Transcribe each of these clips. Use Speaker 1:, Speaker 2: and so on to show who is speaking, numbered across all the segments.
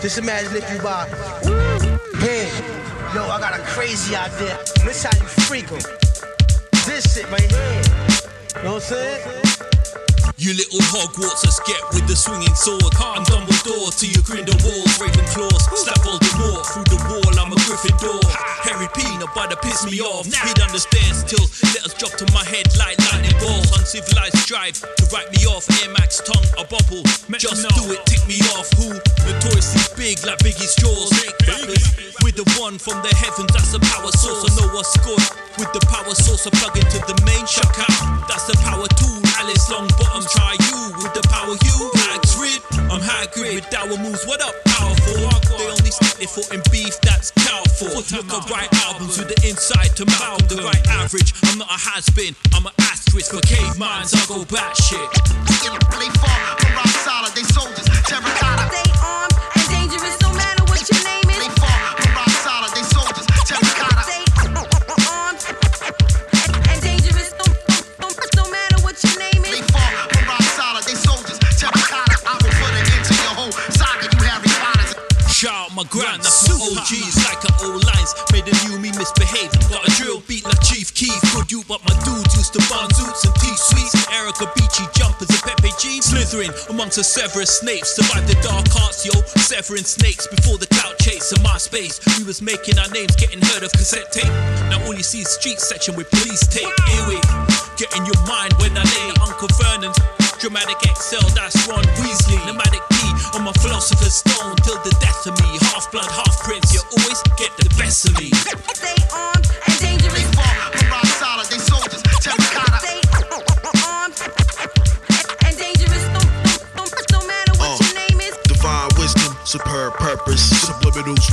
Speaker 1: Just imagine if you buy. Hey, yo, I got a crazy idea. This how you freak. This shit right here. You know what I'm saying?
Speaker 2: You little Hogwarts, let's get with the swinging sword. I'm Dumbledore to your Grindelwalds, Ravenclaws. Slap Voldemort through the wall, I'm a Gryffindor. Harry Peanut butter piss me off. Hid under stairs till letters drop to my head like lightning balls. Uncivilized drive to write me off. Air Max tongue, a bubble. Just do it, tick me off. Who notoriously big like Biggie's jaws. With the one from the heavens, that's a power source. I know what's good with the power source. I plug into the main shock out. That's the power tool. Alice long bottoms, try you with the power you. Hags rid. I'm high Hagrid with dour moves. What up, powerful? They only stick their foot in beef. That's cowful. Look at right albums with the inside to mouth. The right average. I'm not a has been. I'm an asterisk for cave minds. I go back shit.
Speaker 3: They fall from rock solid, they soldiers, terracotta.
Speaker 2: Amongst Severus Snakes. Survived the dark arts, yo. Severing snakes before the clout chase in my space. We was making our names getting heard of cassette tape. Now all you see is street section with police tape. Earwig. Get in your mind when I lay Uncle Vernon's Dramatic Excel, that's Ron Weasley. Nomadic P on my philosopher's stone till the death of me. Half blood, half prince, you always get the best of me.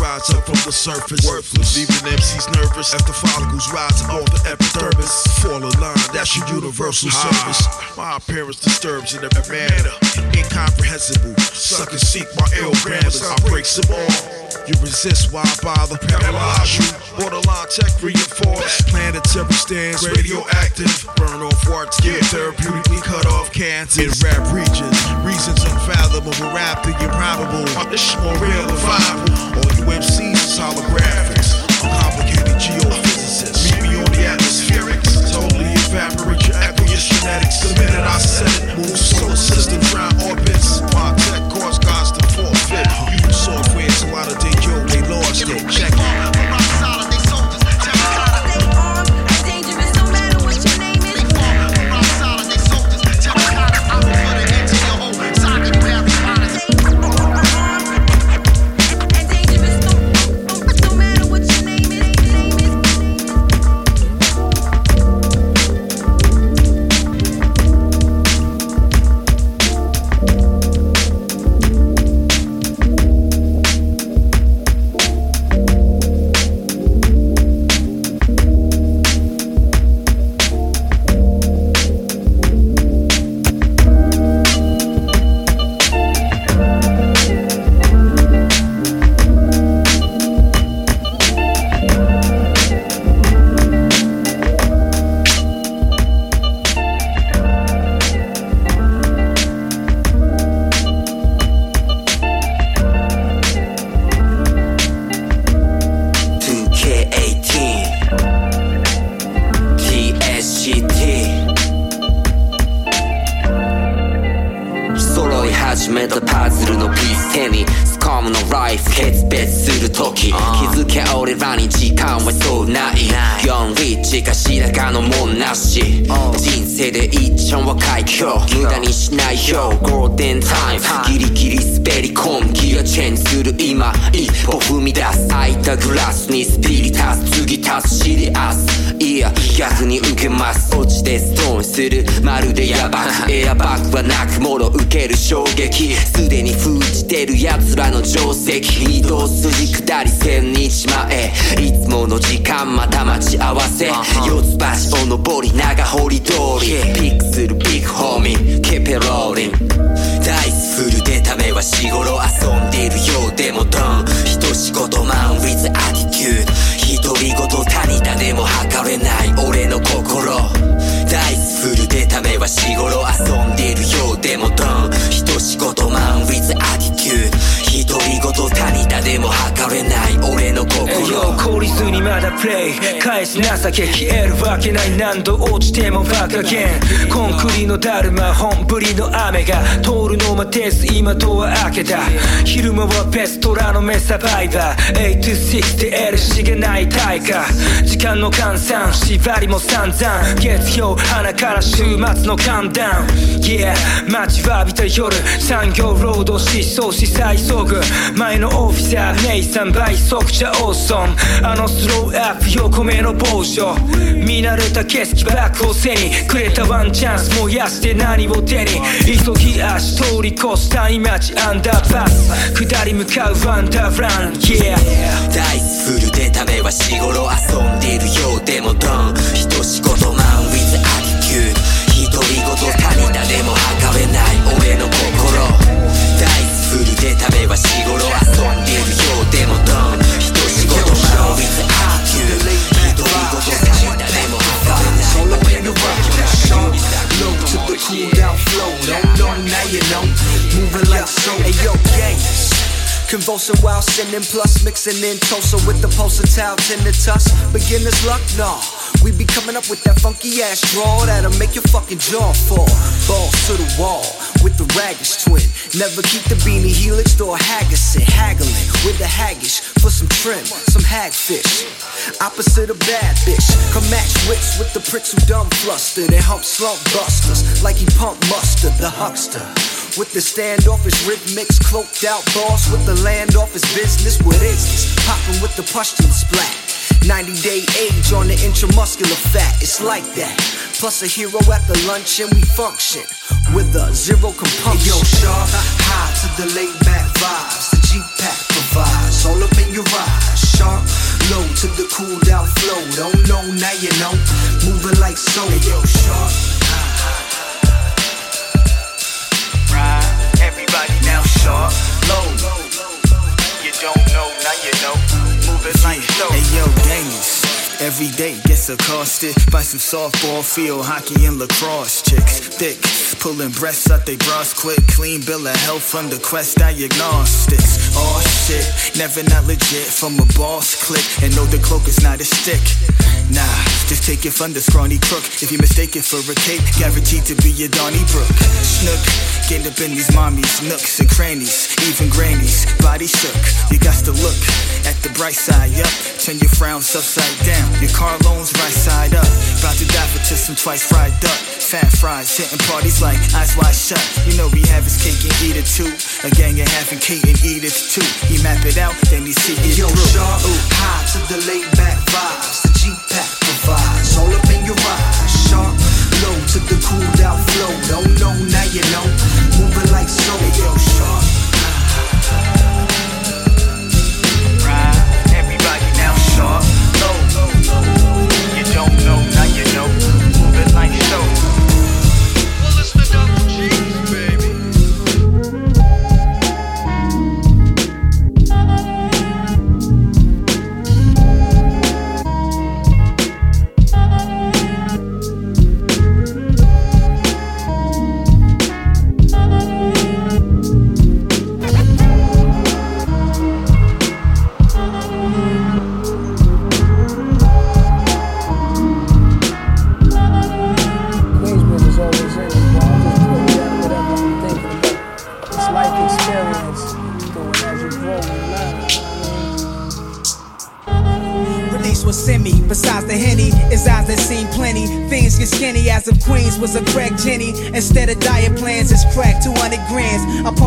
Speaker 4: Rise up from the surface. Worthless, leaving MCs nervous. After follicles rise off the epidermis. Fall in line, that's your universal service. My appearance disturbs in every manner. Incomprehensible. Suck and seek my ill grammars. I break them all. You resist, why bother? Paralyze you. Borderline tech reinforced. Planetary stance, radioactive. Burn off warts, get therapeutically cut off cancer. In rap regions, reasons unfathomable, rap the improbable. It's more real than viable. All you MCs is holographics. I'm complicated geophysicist. Meet me on the atmospherics. Totally evaporate your aqueous genetics. The minute I said it, move solar system, round
Speaker 5: 4リッチかのもんなし。人生で一番若い今日無駄にしないよ。ゴールデンタイム。ギリギリ滑り込むギアチェンジする今。一歩踏み出す。空いたグラスにスピリタス次足すシリアス。いや逆に受けます。落ちてストーンするまるでヤバく。エアバッグはなくもろ受ける衝撃。すでに封じてる奴らの定石。移動筋下り千日前。いつもの時間また待ち合わせ四つ橋を上り長堀通り。ピックするビッグホーミー。ケペローリン。ダイスフルでためは日頃遊んでいるようでもドン。一仕事マン with attitude 独り言他人だでも測れない俺の心。ダイスフル出た目は日頃遊んでいるようでもドン一仕事マンウィズアディキュー一人ご独り言他に誰も測れない俺の心
Speaker 6: 凍りずにまだプレイ返し情け消えるわけない何度落ちてもバカゲンコンクリのだるま本降りの雨が通るの待てず今とは明けた昼間はベストラの目サバイバー8 6で得るしげない大価時間の換算縛りも散々月曜花から週週末の寒暖 Yeah 待ちわびた夜産業労働失踪し再遭遇前のオフィサーネイさん倍速じゃオーソンあのスローアップ横目の傍聴見慣れた景色バックを背にくれたワンチャンス燃やして何を手に。急ぎ足通り越したい街アンダーパス。下り向かうワンダーラン。Yeah
Speaker 5: ダイスフルでためはしごろ遊んでるようでもドン。一仕事マン with attitude と涙でもない俺の心。ダイスで食べはしごろ遊んでるようでもドン一仕事マーィスアーキュー一人ごとだでもはかべない俺の心
Speaker 7: Look to the Convulsing while sending plus mixing in Tulsa with the pulsatile tinnitus. Beginner's luck, nah. We be coming up with that funky ass draw that'll make your fucking jaw fall. Balls to the wall with the raggish twin. Never keep the beanie helix or haggis it. Haggling with the haggish for some trim, some hagfish. Opposite of bad bitch. Come match wits with the pricks who dumb fluster. They hump slump busters like he pump mustard, the huckster. With the standoffish rhythmics, cloaked out boss with the land office business. What is this? Popping with the pustule splat. 90 day age on the intramuscular fat, it's like that. Plus a hero at the luncheon, we function with a zero compunction. Yo, sharp, high to the laid back vibes. The G pack provides all up in your eyes. Sharp, low to the cooled out flow. Don't know, now you know. Moving like so. Yo, sharp. Now you know. Moving like so. Hey yo, Daniels. Every day gets accosted by some softball field hockey and lacrosse chicks. Thick, pulling breasts out they bras quick. Clean bill of health from the quest diagnostics. Oh shit, never not legit from a boss click. And know the cloak is not a stick. Nah, just take it from the scrawny crook. If you mistake it for a cape, guaranteed to be your Donny Brook. Snook, get up in these mommies, nooks and crannies, even grannies. Body shook, you got to look at the bright side up. Turn your frowns upside down. Your car loans right side up. About to dive just some twice fried duck. Fat fries, hitting parties like eyes wide shut. You know we have his cake and eat it too. A gang of half and Kate and eat it too. He map it out, then he see it
Speaker 8: Yo,
Speaker 7: through.
Speaker 8: sharp, high to the laid back vibes. The G pack provides all up in your eyes. Sharp, low to the cooled out flow. Don't know, now you know.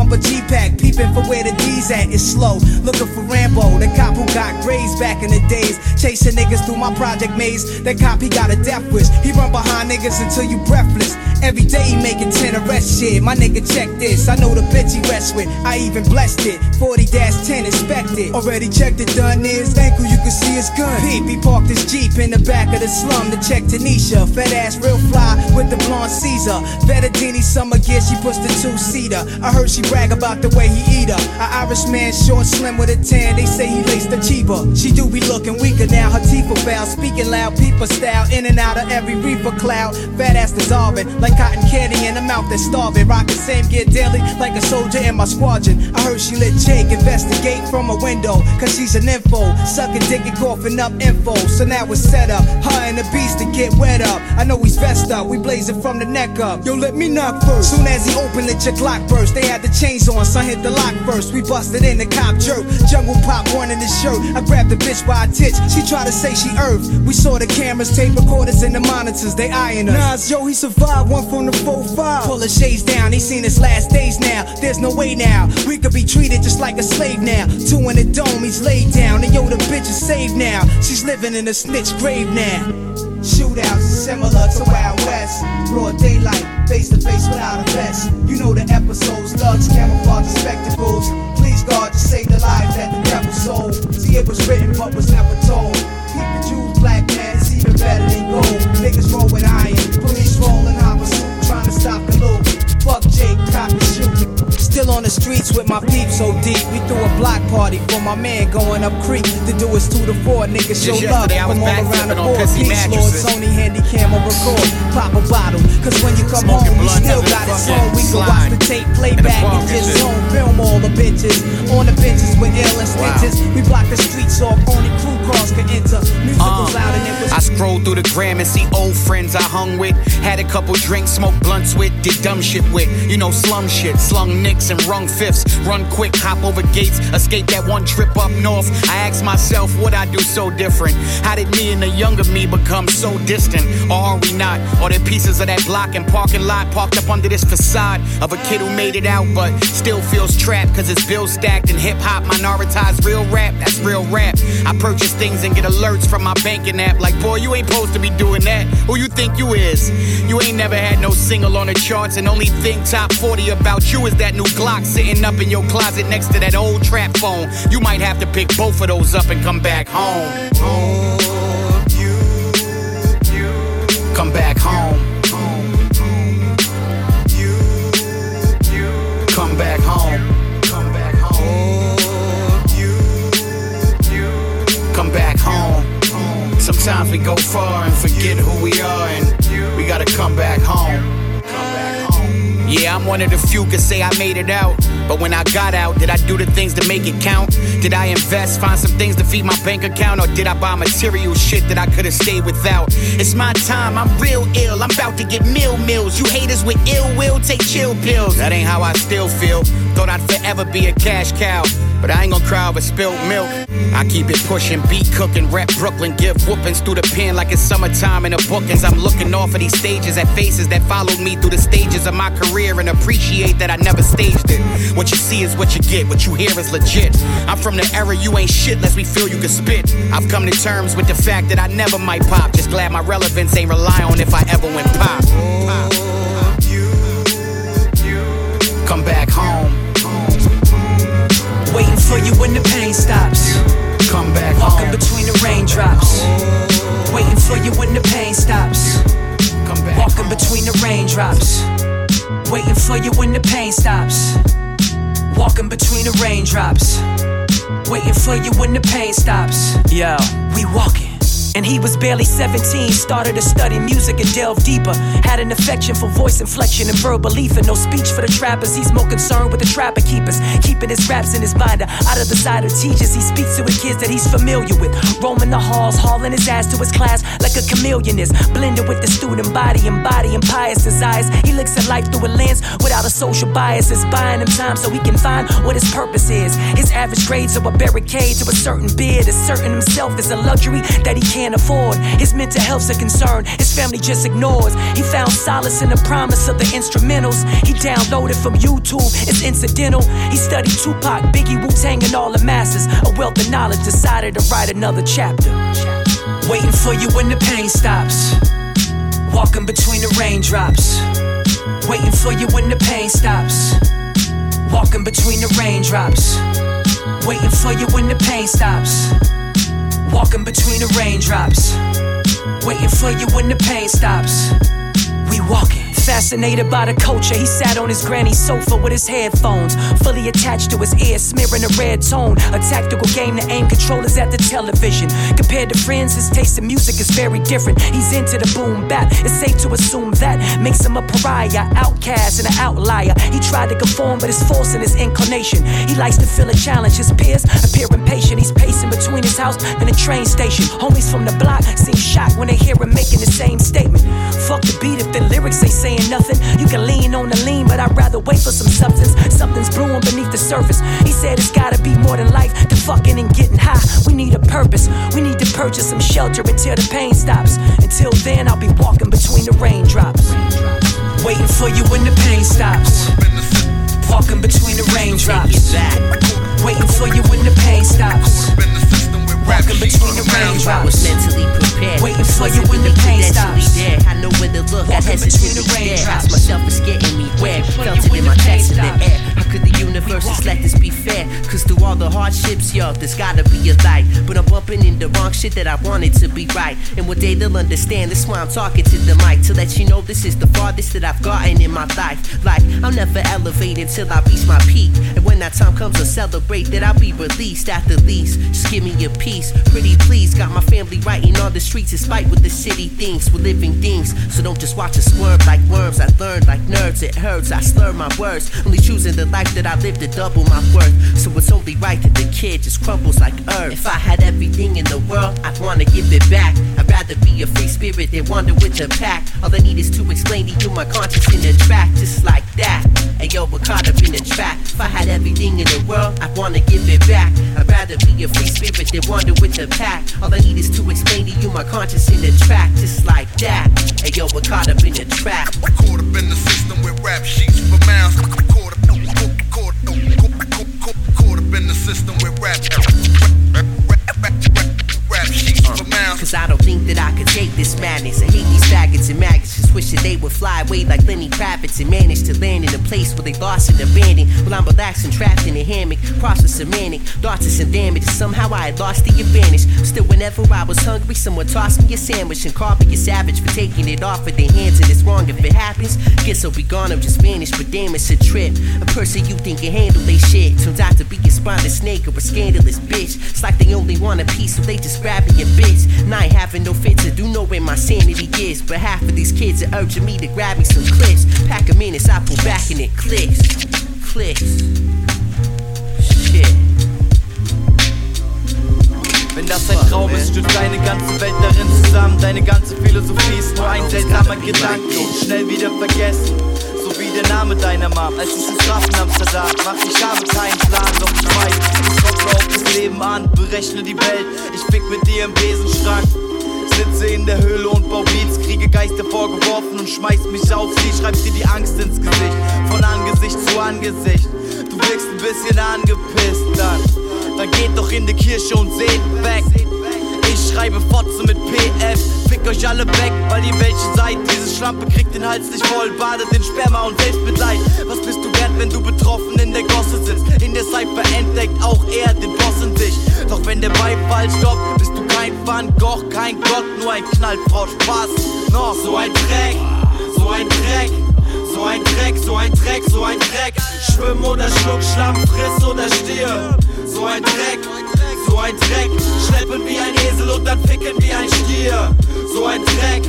Speaker 9: Pump a G pack, peeping for where the D's at. It's slow, looking for Rambo, the cop who got grazed back in the days. Chasing niggas through my project maze. That cop, he got a death wish. He run behind niggas until you breathless. Every day he making 10 arrest shit. My nigga, check this. I know the bitch he rests with. I even blessed it. 40 10 inspected. Already checked it, done is. Ankle, you can see his gun. Peep, he parked his Jeep in the back of the slum to check Tanisha. Fat ass, real fly with the blonde Caesar. Vettadini summer gear, she puts the two seater. I heard she brag about the way he eat her. I Irishman, short, slim with a tan. They say he laced the Chiba. She do be looking weaker now. Her teeth are foul. Speaking loud, people style. In and out of every reefer cloud. Fat ass dissolving like cotton candy in the mouth that's starving. Rockin' same gear daily like a soldier in my squadron. I heard she lit Jake. Investigate from a window. Cause she's an info. Sucking dick and coughing up info. So now it's set up. Her and the beast to get wet up. I know he's vest up. We blazing from the neck up. Yo, let me knock first. Soon as he opened, let your clock burst. They had the chains on. Son hit the lock first. We busted in the cop jerk. Jungle pop one in his shirt. I grabbed the bitch by a titch. She tried to say she earth. We saw the cameras, tape recorders, and the monitors. They eyeing us. Nas, yo, he survived one from the 4-5. Pull the shades down. He seen his last days now. There's no way now. We could be treated just like a slave now. Two in the dome, he's laid down. And yo, the bitch is saved now. She's living in a snitch grave now. Shootouts similar to Wild West. Broad daylight, face to face without a vest. You know the episodes, lugs, camouflage, and spectacles. Please God to save the life that the devil sold. See, it was written but was never told. Keep the Jews, black man, it's even better than gold. Niggas roll with Still on the streets with my peeps so deep. We threw a block party for my man going up creek. To do his two to four, niggas show love from all around the
Speaker 10: on
Speaker 9: board. Peace, Lord. Sony handy camera record. Pop a bottle, cause when you come
Speaker 10: Smoking
Speaker 9: home, we still got it on. We can watch the tape, playback, and just zone. Film all the bitches on the benches with ill and
Speaker 10: Wow.
Speaker 9: stitches. We block the streets off, only
Speaker 10: the gram and see old friends I hung with. Had a couple drinks, smoked blunts with, did dumb shit with. You know, slum shit, slung nicks and rung fifths. Run quick, hop over gates, escape that one trip up north. I asked myself, what I do so different? How did me and the younger me become so distant? Or are we not? Are there pieces of that block and parking lot parked up under this facade of a kid who made it out but still feels trapped cause his bills stacked and hip hop minoritized real rap? That's real rap. I purchase things and get alerts from my banking app like, boy, you ain't supposed to be doing that. Who you think you is? You ain't never had no single on the charts and only thing top 40 about you is that new Glock sitting up in your closet next to that old trap phone. You might have to pick both of those up and come back home. Come back Sometimes we go far and forget who we are, and we gotta come back home. Yeah, I'm one of the few could say I made it out. But when I got out, did I do the things to make it count? Did I invest, find some things to feed my bank account? Or did I buy material shit that I could have stayed without? It's my time, I'm real ill. I'm about to get meal meals. You haters with ill will, take chill pills. That ain't how I still feel. Thought I'd forever be a cash cow. But I ain't gonna cry over spilled milk. I keep it pushing, beat cooking, rep Brooklyn, give whoopings through the pen like it's summertime in the bookings. I'm looking off of these stages at faces that followed me through the stages of my career and appreciate that I never staged it. What you see is what you get, what you hear is legit. I'm from the era you ain't shit lest we feel you can spit. I've come to terms with the fact that I never might pop. Just glad my relevance ain't rely on if I ever went pop. Come
Speaker 11: for you when the pain stops.
Speaker 10: Come back
Speaker 11: Walking
Speaker 10: home.
Speaker 11: between the raindrops. Waiting for you when the pain stops.
Speaker 10: Come back
Speaker 11: Walking
Speaker 10: home.
Speaker 11: between the raindrops. Waiting for you when the pain stops. Walking between the raindrops. Waiting for you when the pain stops. Yo, we walking. And he was barely 17, started to study music and delve deeper. Had an affection for voice inflection and verbal ether. No speech for the trappers, he's more concerned with the trapper keepers. Keeping his raps in his binder. Out of the side of teachers, he speaks to his kids that he's familiar with. Roaming the halls, hauling his ass to his class like a chameleon is. Blended with the student body, and embodying pious desires. He looks at life through a lens without a social bias. It's buying him time so he can find what his purpose is. His average grades are a barricade to a certain beard. Asserting himself is a luxury that he can't afford. His mental health's a concern, his family just ignores. He found solace in the promise of the instrumentals. He downloaded from YouTube, it's incidental. He studied Tupac, Biggie, Wu Tang, and all the masses. A wealth of knowledge decided to write another chapter. Waiting for you when the pain stops. Walking between the raindrops. Waiting for you when the pain stops. Walking between the raindrops. Waiting for you when the pain stops. Walking between the raindrops. Waiting for you when the pain stops. We walking. Fascinated by the culture, he sat on his granny's sofa with his headphones, fully attached to his ear, smearing a red tone. A tactical game to aim controllers at the television. Compared to friends, his taste in music is very different. He's into the boom bap. It's safe to assume that makes him a pariah, outcast, and an outlier. He tried to conform, but it's force in his inclination. He likes to feel a challenge. His peers appear impatient. He's pacing between his house and the train station. Homies from the block seem shocked when they hear him making the same statement. Fuck the beat if the lyrics ain't saying nothing. You can lean on the lean, but I'd rather wait for some substance. Something's brewing beneath the surface. He said it's gotta be more than life to fucking and getting high. We need a purpose. We need to purchase some shelter until the pain stops. Until then, I'll be walking between the raindrops. Waiting for you when the pain stops. Walking between the raindrops. Waiting for you when the pain stops. Walking between the
Speaker 12: I was
Speaker 11: raindrops.
Speaker 12: mentally prepared.
Speaker 11: Waiting for you when the pain stops.
Speaker 12: There. I know where to look. I
Speaker 11: Walking between the
Speaker 12: hesitantly stare.
Speaker 11: raindrops.
Speaker 12: Ask myself, it's getting me
Speaker 11: wet.
Speaker 12: Felt it in my chest in the air. Could the universe just let this be fair? Cause through all the hardships, yo, there's gotta be a light. But I'm bumping in the wrong shit that I wanted to be right. And one day they'll understand. That's why I'm talking to the mic to let you know this is the farthest that I've gotten in my life. Like I'll never elevate until I reach my peak. And when that time comes, I'll celebrate that I'll be released at the least. Just give me a piece, pretty please. Got my family writing on the streets despite what the city thinks. We're living things, so don't just watch us swerve like worms. I learned like nerds, it hurts. I slur my words, only choosing the life that I live to double my worth. So it's only right that the kid just crumbles like earth. If I had everything in the world, I'd wanna give it back. I'd rather be a free spirit than wander with the pack. All I need is to explain to you my conscience in the track, just like that. And yo, we're caught up in the trap. If I had everything in the world, I'd wanna give it back. I'd rather be a free spirit than wander with the pack. All I need is to explain to you my conscience in the track, just like that. And yo, we're caught up in the trap. And manage to land in a place where they lost and abandoned. While I'm relaxing, trapped in a hammock, process semantic, thoughts of some damage. Somehow I had lost the advantage. Still, whenever I was hungry, someone tossed me a sandwich and called me a savage for taking it off with their hands. And it's wrong if it happens. Guess I'll be gone, I'm just vanished. But damn, it's a trip. A person you think can handle they shit turns out to be a spineless snake or a scandalous bitch. It's like they only want a piece, so they just grab me in bitch. I ain't having no fit to do know where my sanity is. But half of these kids are urging me to grab me some clips. Pack 'em in as I pull back and it clicks. Clicks. Shit.
Speaker 13: Wenn das ein Traum ist, stürzt deine ganze Welt darin zusammen. Deine ganze Philosophie ist nur ein seltsamer Gedanke schnell wieder vergessen. So wie der Name deiner Mom, als ich es traf in Amsterdam. Mach ich habe keinen Plan, doch ich weiß, ich rocke auf das Leben an, berechne die Welt. Ich fick mit dir im Besenschrank. Sitze in der Höhle und bau Beats, kriege Geister vorgeworfen und schmeiß mich auf sie, schreibst dir die Angst ins Gesicht, von Angesicht zu Angesicht. Du wirkst ein bisschen angepisst, dann, dann geht doch in die Kirche und seht weg. Ich schreibe Fotze mit PF, fick euch alle weg, weil ihr welche seid. Diese Schlampe kriegt den Hals nicht voll, badet in Sperma und Selbstmitleid. Was bist du wert, wenn du betroffen in der Gosse sitzt? In der Cypher entdeckt auch er den Boss in dich. Doch wenn der Beifall stoppt, bist du kein Van Gogh, kein Gott, nur ein Knallfrosch. Spaß, noch so ein Dreck, so ein Dreck. So ein Dreck, so ein Dreck, so ein Dreck. Schwimm oder schluck Schlamm, friss oder stirb. So ein Dreck, so ein Dreck. Schleppen wie ein Esel und dann ficken wie ein Stier. So ein Dreck,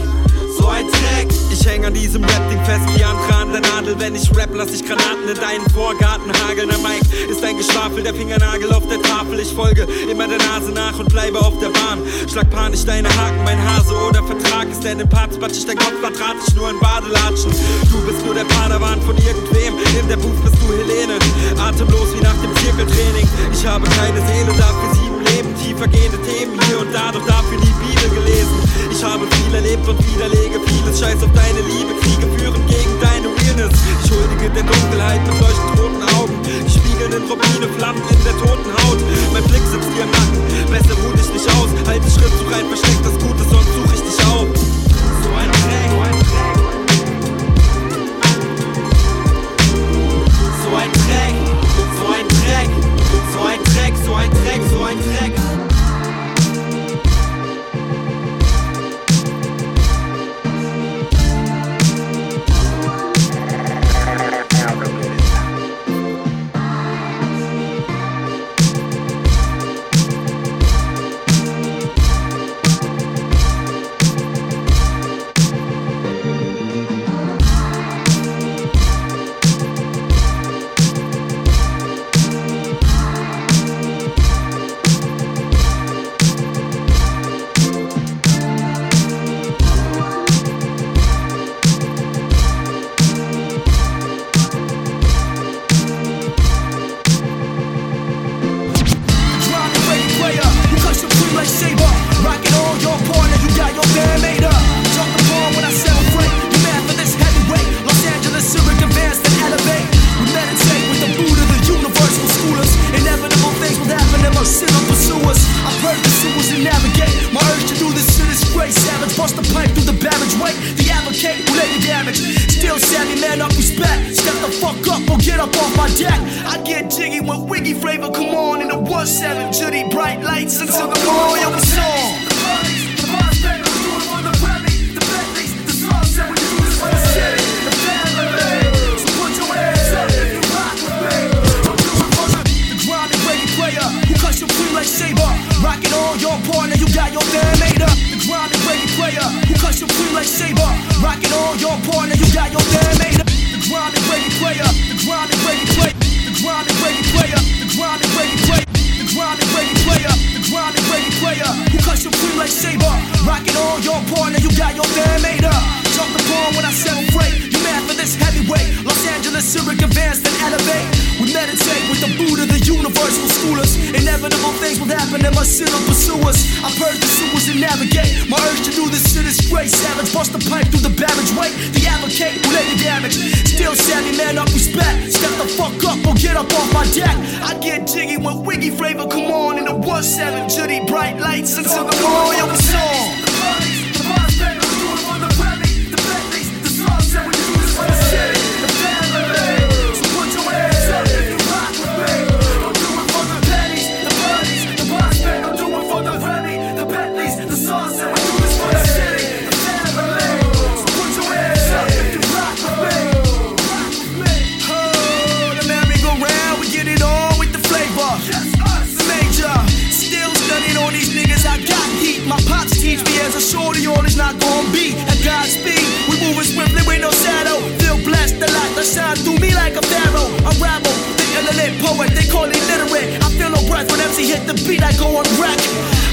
Speaker 13: so ein Dreck.
Speaker 14: Ich häng an diesem Rap-Ding fest wie andere an der Nadel. Wenn ich rap, lass ich Granaten in deinen Vorgarten hageln. Der Mike ist ein Geschwafel, der Fingernagel auf der Tafel. Ich folge immer der Nase nach und bleibe auf der Bahn. Schlag panisch deine Haken, mein Hase oder Vertrag ist denn im Parts, batsch ich dein Kopf, vertrat ich nur in Badelatschen. Du bist nur der Padawan von irgendwem, in der Booth bist du Helene. Atemlos wie nach dem Zirkeltraining. Ich habe keine Seele, dafür sieben Leben, tiefergehende Themen hier und da, doch dafür nie Bibel gelesen. Ich habe viel erlebt und widerlege vieles. Scheiß auf deine Liebe, Kriege führen gegen deine Realness. Ich schuldige der Dunkelheit mit leuchtend roten Augen. Spiegelnden Rubine, Flammen in der toten Haut. Mein Blick sitzt dir im Nacken, besser ruh dich nicht aus. Halte Schritt zu rein, versteck das Gute, sonst such ich dich
Speaker 15: flavor come on in the 1-7. Jitty bright lights until the morning of the song. Rockin' on your partner, you got your damn made up. The grinding ready player who cuts your cream like Saber, rockin' on your partner, you got your damn made up. The grinding ready player, got your damn made up. Jump the bomb when I settle freight, you mad for this heavyweight? Los Angeles, Zurich, advance then elevate. We meditate with the Buddha, the universal schoolers. Inevitable things will happen and my sin will pursue us. I purge the sewers and navigate. My urge to do this shit is great. Savage, bust the pipe through the barrage Wait, The advocate will lay the damage. Still savvy, man up respect. Step the fuck up or get up off my deck. I get jiggy when wiggy flavor come on in the 1-7. Jitty bright lights until the morning of the rebel, the illiterate poet, they call it literate. I feel no breath when MC hit the beat, I go on wreck.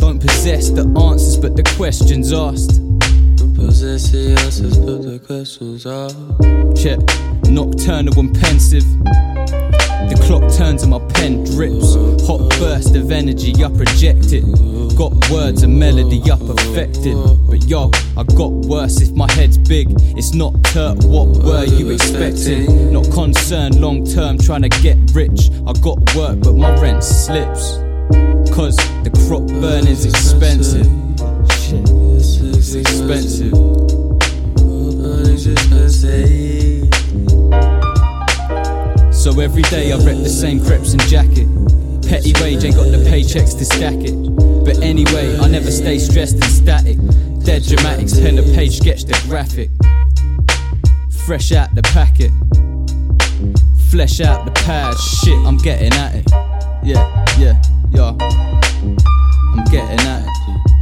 Speaker 15: Don't
Speaker 16: possess the answers, but the questions asked. Possess the answers, but the questions asked. Check, nocturnal and pensive. The clock turns and my pen drips. Hot burst of energy, I project it. Got words and melody, I perfected. But yo, I got worse if my head's big. It's not turt, what were you expecting? Not concerned long term, trying to get rich. I got work, but my rent slips. Cause the crop burning's expensive. Shit, it's expensive. So every day I rep the same creps and jacket. Petty wage ain't got the paychecks to stack it. But anyway, I never stay stressed and static. Dead dramatics, pen a page, sketch the graphic. Fresh out the packet. Flesh out the pad. Shit, I'm getting at it. Yeah, yeah, I'm getting at it.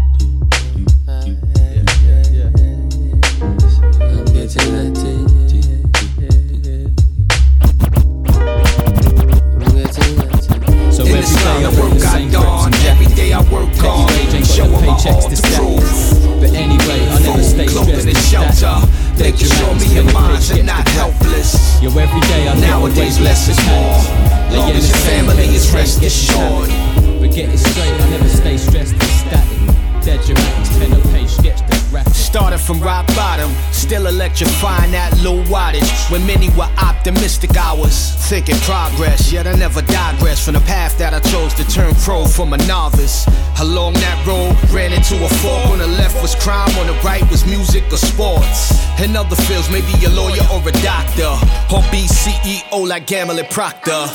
Speaker 17: CEO like Gamble Proctor.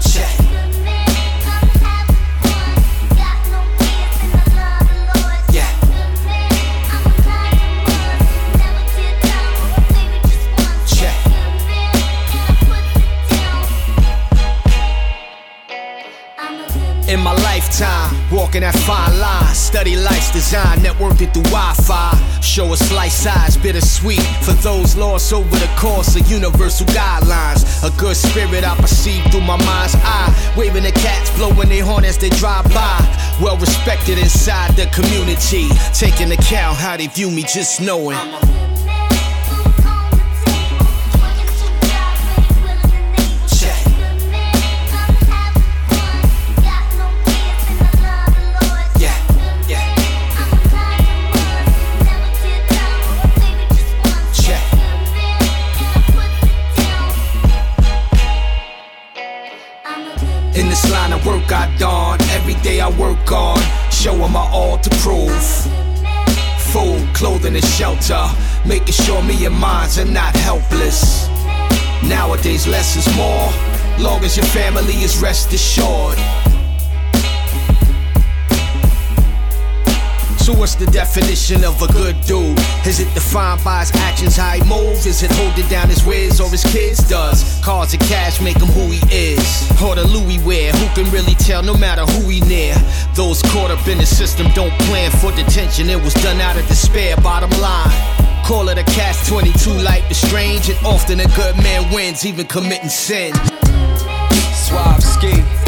Speaker 17: Check. In my lifetime, walking that fine line, study life's design, networking through Wi-Fi. Show a slice size, bittersweet for those lost over the course of universal guidelines. A good spirit I perceive through my mind's eye, waving the cats, blowing their horn as they drive by. Well respected inside the community, taking account how they view me, just knowing. I work on, showing my all to prove. Food, clothing, and shelter, making sure me and mines are not helpless. Nowadays, less is more, long as your family is rest assured. So what's the definition of a good dude? Is it defined by his actions, how he moves? Is it holding down his whiz or his kids does? Cars and cash make him who he is. Or the Louis wear, who can really tell no matter who he near? Those caught up in the system don't plan for detention. It was done out of despair, bottom line. Call it a catch 22 like the strange, and often a good man wins, even committing sin.
Speaker 18: Swab ski.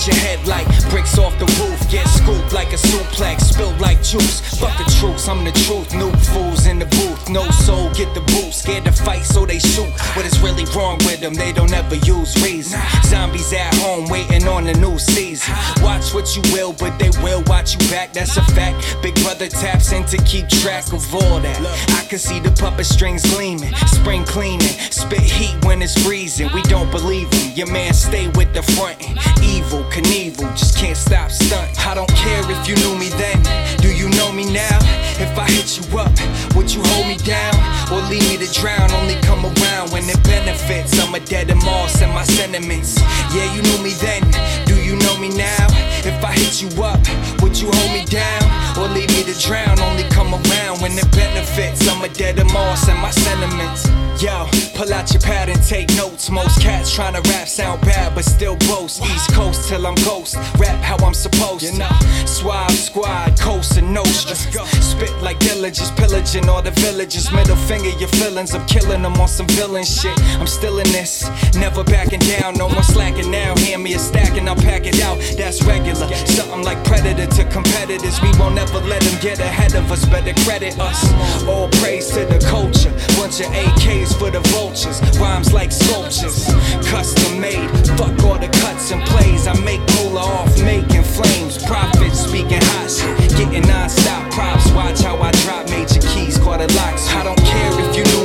Speaker 18: Hit your head like bricks off the roof. Get scooped like a suplex, spilled like juice. Fuck the truth, I'm the truth. New fools in the booth. No soul, get the boot. Scared to fight, so they shoot. What is wrong with them? They don't ever use reason. Zombies at home waiting on the new season. Watch what you will, but they will watch you back. That's a fact. Big brother taps in to keep track of all that. I can see the puppet strings gleaming, spring cleaning, spit heat when it's freezing. We don't believe him. Your man stay with the frontin'. Evel, Knievel, just can't stop stunt. I don't care if you knew me then. Do you know me now? If I hit you up, would you hold me down or leave me to drown? Only come around when it benefits. I'm a dead and moss and my sentiments. Yeah, you knew me then. Do you know me now? If I hit you up, would you hold me down or leave me to drown? Only come around when it benefits. I'm a dead and moss and my sentiments. Yo, pull out your pad and take notes. Most cats tryna rap sound bad, but still boast. East Coast till I'm ghost. Rap how I'm supposed to. Swab squad, coast and nostra. Spit like diligence, pillaging all the villages. Middle finger your feelings. I'm killing them on some villain shit. I'm still in this, never backing down. No more slacking now. Hand me a stack and I'll pack it out. That's regular. Something like predator to competitors. We won't ever let them get ahead of us. Better credit us. All praise to the culture. Bunch of AKs for the vultures. Rhymes like sculptures, custom made. Fuck all the cuts and plays. I make moolah off making flames. Profits speaking hot shit. Getting non-stop props. Watch how I drop major keys. quarter locks. I don't care if you know